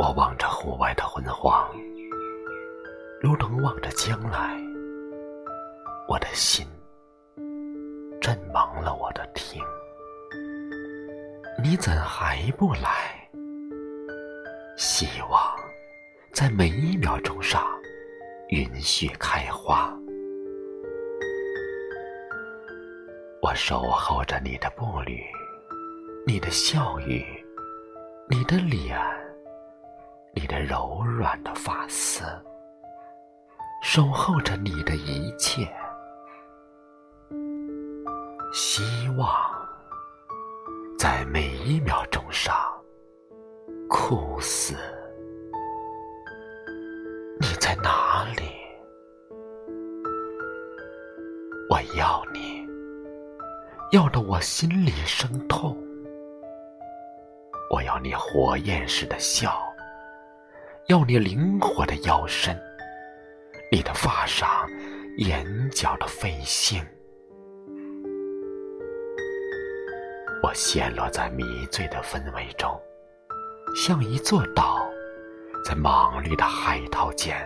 我望着户外的昏黄，如同望着将来。我的心真忘了我的听，你怎还不来？希望在每一秒钟上允许开花。我守候着你的步履，你的笑语，你的脸。你的柔软的发丝，守候着你的一切，希望在每一秒钟上枯死。你在哪里？我要你，要的我心里生痛。我要你火焰似的笑。要你灵活的腰身，你的发上眼角的飞星。我陷落在迷醉的氛围中，像一座岛，在莽绿的海涛间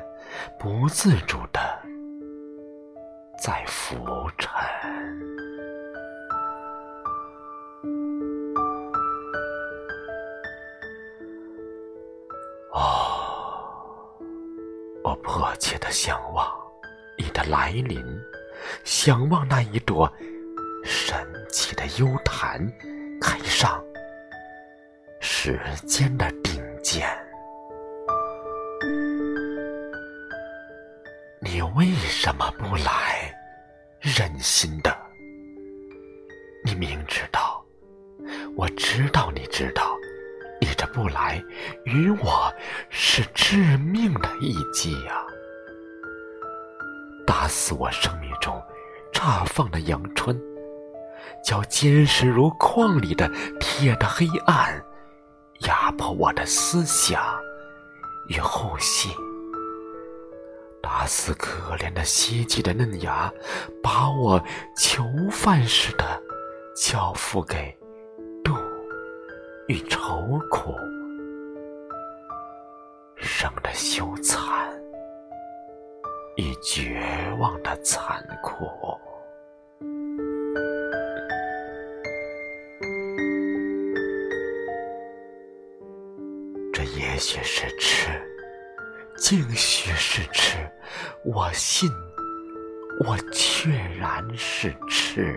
不自主的在浮沉。我迫切的向往你的来临，向往那一朵神奇的幽檀开上时间的顶尖。你为什么不来？忍心的，你明知道，我知道，你知道。不来，与我是致命的一击呀！打死我生命中绽放的阳春，叫坚实如矿里的铁的黑暗压迫我的思想与呼吸。打死可怜的希冀的嫩芽，把我囚犯似的交付给。与愁苦，生的羞惭与绝望的残酷，这也许是痴，竟许是痴。我信，我确然是痴。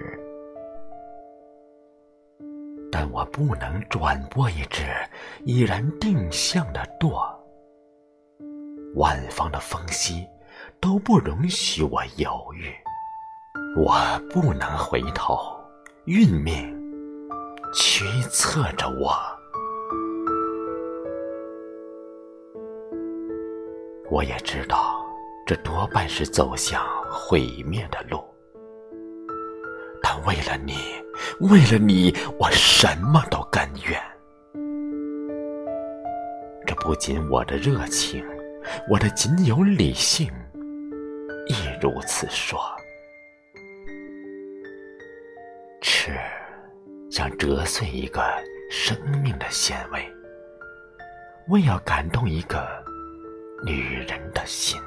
但我不能转播一只已然定向的舵，万方的风息都不容许我犹豫，我不能回头，运命驱策着我，我也知道这多半是走向毁灭的路。但为了你，为了你，我什么都甘愿。这不仅我的热情，我的仅有理性亦如此说。吃，想折碎一个生命的纤维，为要感动一个女人的心，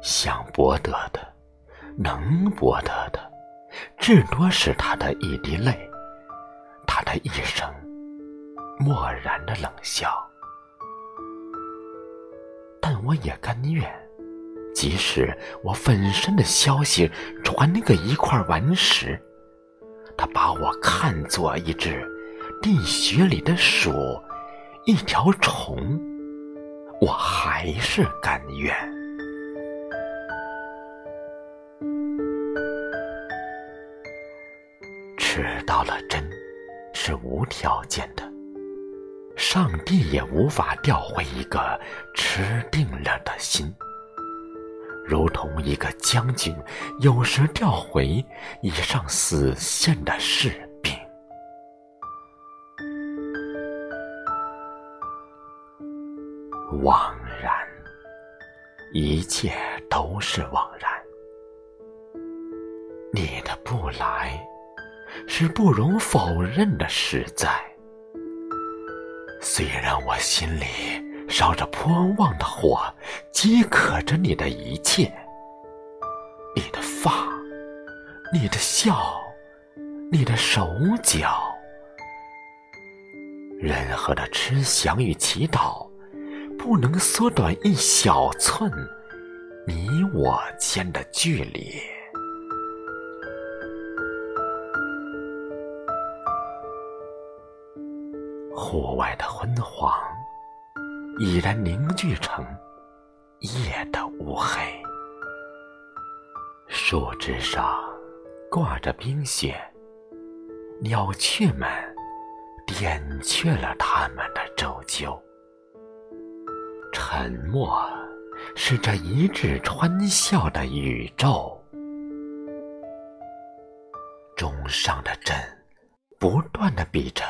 想博得的，能博得的。至多是他的一滴泪，他的一声漠然的冷笑。但我也甘愿，即使我粉身的消息传那个一块顽石，他把我看作一只地穴里的鼠，一条虫，我还是甘愿。是无条件的。上帝也无法调回一个吃定了的心，如同一个将军有时调回已上死线的士兵。枉然，一切都是枉然。你的不来。是不容否认的实在。虽然我心里烧着泼旺的火，饥渴着你的一切，你的发，你的笑，你的手脚，任何的痴想与祈祷，不能缩短一小寸你我间的距离。户外的昏黄已然凝聚成夜的乌黑，树枝上挂着冰雪，鸟雀们点却了它们的啁啾。沉默是这一日欢笑的宇宙。钟上的针不断的比着。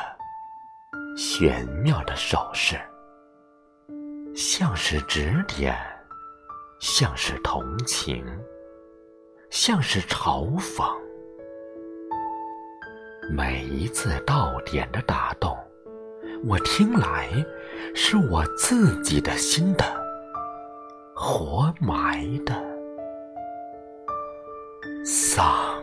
玄妙的手势，像是指点，像是同情，像是嘲讽。每一次到点的打动，我听来是我自己的心的活埋的丧。